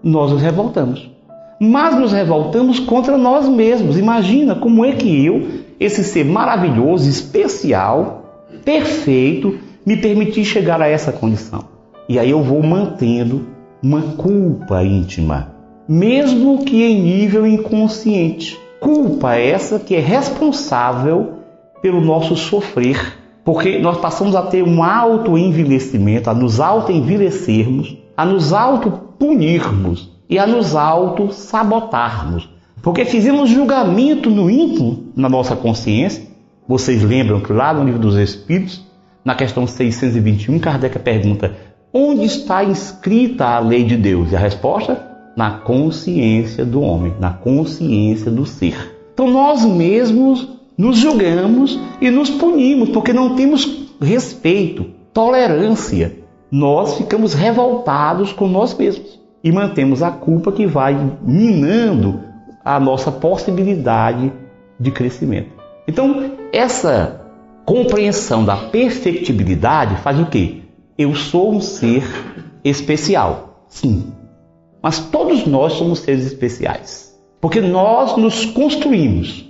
nós nos revoltamos. Mas nos revoltamos contra nós mesmos. Imagina como é que eu esse ser maravilhoso, especial, perfeito, me permitir chegar a essa condição. E aí eu vou mantendo uma culpa íntima, mesmo que em nível inconsciente. Culpa essa que é responsável pelo nosso sofrer, porque nós passamos a ter um auto-envelhecimento, a nos auto-envelhecermos, a nos auto-punirmos e a nos auto-sabotarmos. Porque fizemos julgamento no íntimo, na nossa consciência. Vocês lembram que lá no livro dos Espíritos, na questão 621, Kardec pergunta: onde está inscrita a lei de Deus? E a resposta? Na consciência do homem, na consciência do ser. Então nós mesmos nos julgamos e nos punimos, porque não temos respeito, tolerância. Nós ficamos revoltados com nós mesmos e mantemos a culpa que vai minando a nossa possibilidade de crescimento. Então, essa compreensão da perfectibilidade faz o quê? eu sou um ser especial. Sim. Mas todos nós somos seres especiais. Porque nós nos construímos.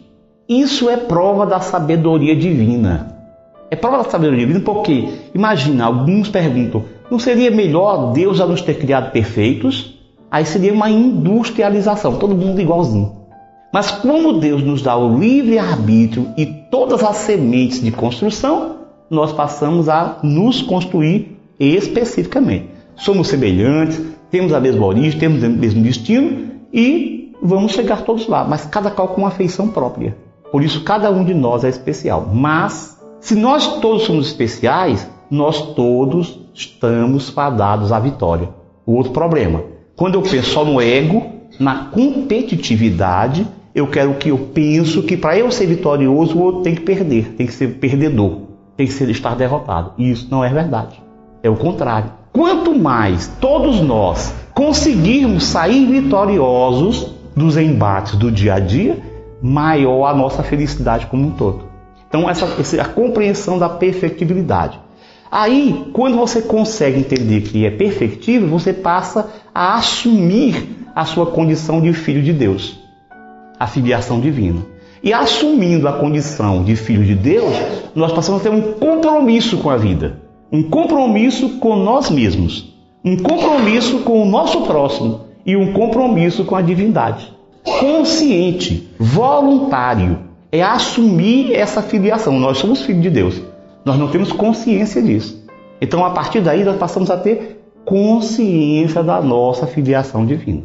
Isso é prova da sabedoria divina. É prova da sabedoria divina porque, imagina, alguns perguntam: não seria melhor Deus já nos ter criado perfeitos? Aí seria uma industrialização, todo mundo igualzinho. Mas como Deus nos dá o livre arbítrio e todas as sementes de construção, nós passamos a nos construir especificamente. Somos semelhantes, temos a mesma origem, temos o mesmo destino e vamos chegar todos lá, mas cada qual com uma feição própria. Por isso, cada um de nós é especial. Mas, se nós todos somos especiais, nós todos estamos fadados à vitória. O outro problema, quando eu penso só no ego, na competitividade, eu quero que eu penso que para eu ser vitorioso, o outro tem que perder, tem que ser perdedor, tem que ser estar derrotado. E isso não é verdade. É o contrário. Quanto mais todos nós conseguirmos sair vitoriosos dos embates do dia a dia, maior a nossa felicidade como um todo. Então, essa, essa a compreensão da perfectibilidade. Aí, quando você consegue entender que é perfectível, você passa a assumir a sua condição de filho de Deus, a filiação divina. E assumindo a condição de filho de Deus, nós passamos a ter um compromisso com a vida, um compromisso com nós mesmos, um compromisso com o nosso próximo e um compromisso com a divindade consciente, voluntário, é assumir essa filiação. Nós somos filhos de Deus. Nós não temos consciência disso. Então, a partir daí, nós passamos a ter consciência da nossa filiação divina.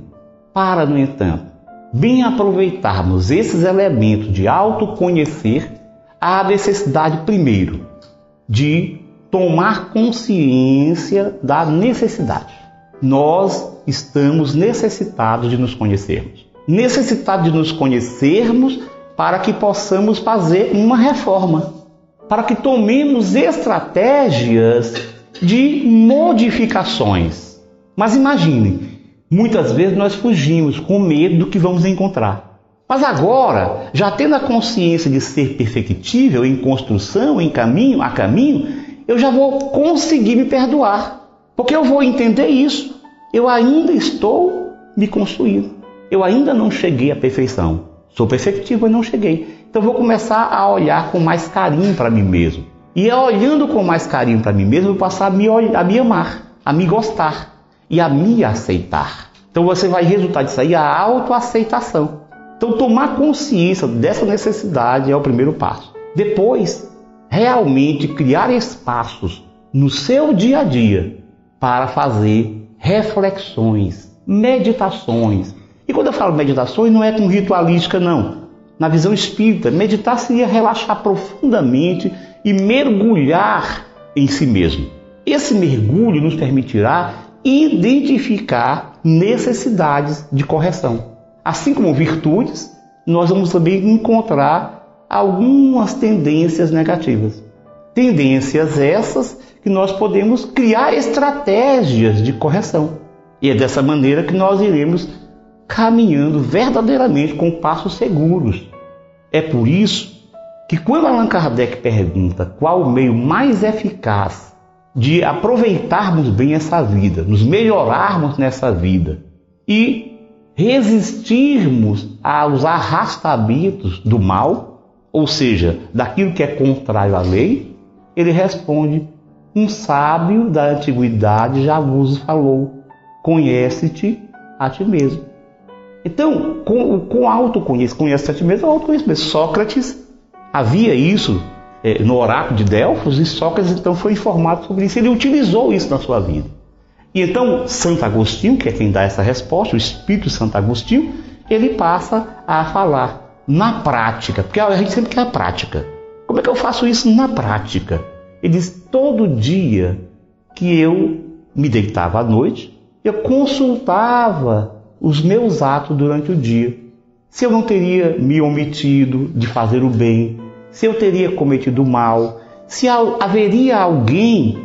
Para, no entanto, bem aproveitarmos esses elementos de autoconhecer, há a necessidade, primeiro, de tomar consciência da necessidade. Nós estamos necessitados de nos conhecermos necessitado de nos conhecermos para que possamos fazer uma reforma, para que tomemos estratégias de modificações. Mas imagine, muitas vezes nós fugimos com medo do que vamos encontrar. Mas agora, já tendo a consciência de ser perfectível em construção, em caminho, a caminho, eu já vou conseguir me perdoar. Porque eu vou entender isso. Eu ainda estou me construindo eu ainda não cheguei à perfeição. Sou perfectivo e não cheguei. Então vou começar a olhar com mais carinho para mim mesmo. E é olhando com mais carinho para mim mesmo, eu vou passar a me, a me amar, a me gostar e a me aceitar. Então você vai resultar disso aí a autoaceitação. Então tomar consciência dessa necessidade é o primeiro passo. Depois, realmente criar espaços no seu dia a dia para fazer reflexões, meditações, e quando eu falo meditações, não é com ritualística, não. Na visão espírita, meditar seria relaxar profundamente e mergulhar em si mesmo. Esse mergulho nos permitirá identificar necessidades de correção. Assim como virtudes, nós vamos também encontrar algumas tendências negativas. Tendências essas que nós podemos criar estratégias de correção. E é dessa maneira que nós iremos caminhando verdadeiramente com passos seguros. É por isso que quando Allan Kardec pergunta qual o meio mais eficaz de aproveitarmos bem essa vida, nos melhorarmos nessa vida e resistirmos aos arrastamentos do mal, ou seja, daquilo que é contrário à lei, ele responde: um sábio da antiguidade já vos falou: conhece-te a ti mesmo. Então, com, com autoconhecimento, conhece a ti mesmo, é autoconhecimento. Sócrates havia isso é, no oráculo de Delfos e Sócrates então foi informado sobre isso. Ele utilizou isso na sua vida. E então, Santo Agostinho, que é quem dá essa resposta, o Espírito Santo Agostinho, ele passa a falar na prática, porque a gente sempre quer a prática. Como é que eu faço isso na prática? Ele diz: todo dia que eu me deitava à noite, eu consultava os meus atos durante o dia. Se eu não teria me omitido de fazer o bem, se eu teria cometido mal, se haveria alguém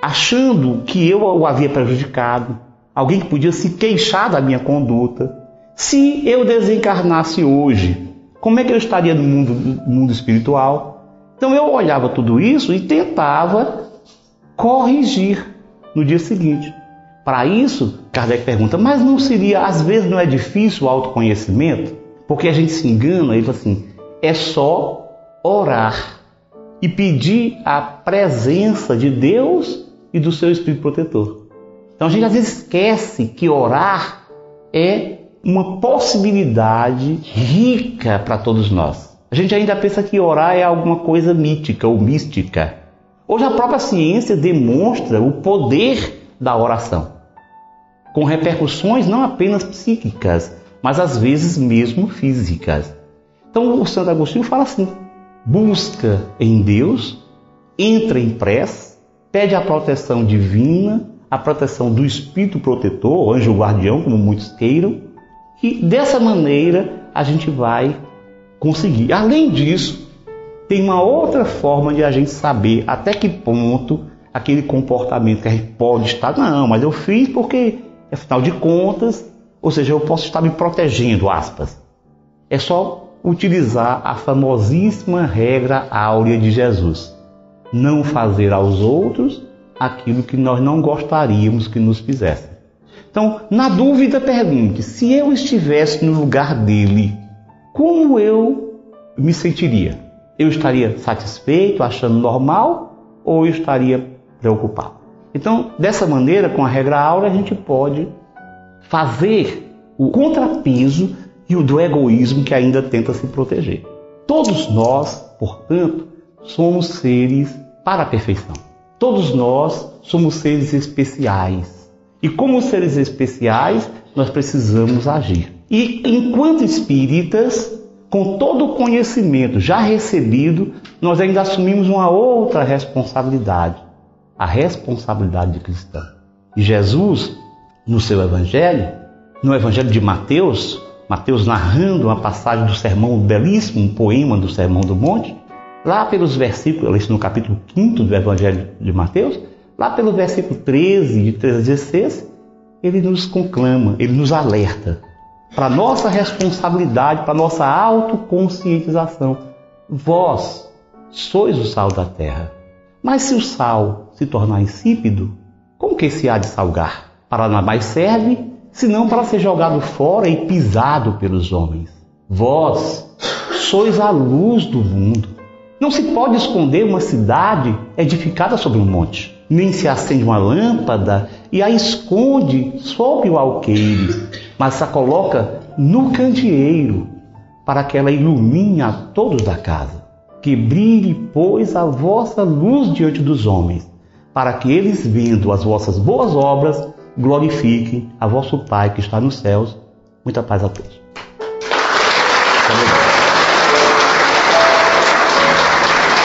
achando que eu o havia prejudicado, alguém que podia se queixar da minha conduta. Se eu desencarnasse hoje, como é que eu estaria no mundo, no mundo espiritual? Então eu olhava tudo isso e tentava corrigir no dia seguinte. Para isso, Kardec pergunta: mas não seria, às vezes, não é difícil o autoconhecimento? Porque a gente se engana e fala assim: é só orar e pedir a presença de Deus e do seu Espírito protetor. Então a gente às vezes esquece que orar é uma possibilidade rica para todos nós. A gente ainda pensa que orar é alguma coisa mítica ou mística. Hoje a própria ciência demonstra o poder da oração, com repercussões não apenas psíquicas, mas às vezes mesmo físicas. Então o Santo Agostinho fala assim: busca em Deus, entra em prece, pede a proteção divina, a proteção do Espírito protetor, anjo guardião, como muitos queiram, e dessa maneira a gente vai conseguir. Além disso, tem uma outra forma de a gente saber até que ponto aquele comportamento que a gente pode estar, não, mas eu fiz porque, afinal de contas, ou seja, eu posso estar me protegendo, aspas. É só utilizar a famosíssima regra áurea de Jesus: não fazer aos outros aquilo que nós não gostaríamos que nos fizessem. Então, na dúvida, pergunte: se eu estivesse no lugar dele, como eu me sentiria? Eu estaria satisfeito, achando normal, ou eu estaria preocupado? Então, dessa maneira, com a regra áurea, a gente pode fazer o contrapeso e o do egoísmo que ainda tenta se proteger. Todos nós, portanto, somos seres para a perfeição. Todos nós somos seres especiais e como seres especiais, nós precisamos agir. E enquanto espíritas, com todo o conhecimento já recebido, nós ainda assumimos uma outra responsabilidade, a responsabilidade de cristão. E Jesus, no seu evangelho, no evangelho de Mateus, Mateus narrando uma passagem do sermão belíssimo, um poema do Sermão do Monte, lá pelos versículos, no capítulo 5 do evangelho de Mateus, Lá pelo versículo 13, de 13 a 16, ele nos conclama, ele nos alerta para nossa responsabilidade, para nossa autoconscientização. Vós sois o sal da terra. Mas se o sal se tornar insípido, como que se há de salgar? Para nada mais serve, senão para ser jogado fora e pisado pelos homens. Vós sois a luz do mundo. Não se pode esconder uma cidade edificada sobre um monte nem se acende uma lâmpada e a esconde sob o alqueire, mas a coloca no candeeiro, para que ela ilumine a todos da casa. Que brilhe, pois, a vossa luz diante dos homens, para que eles, vendo as vossas boas obras, glorifiquem a vosso Pai que está nos céus. Muita paz a todos.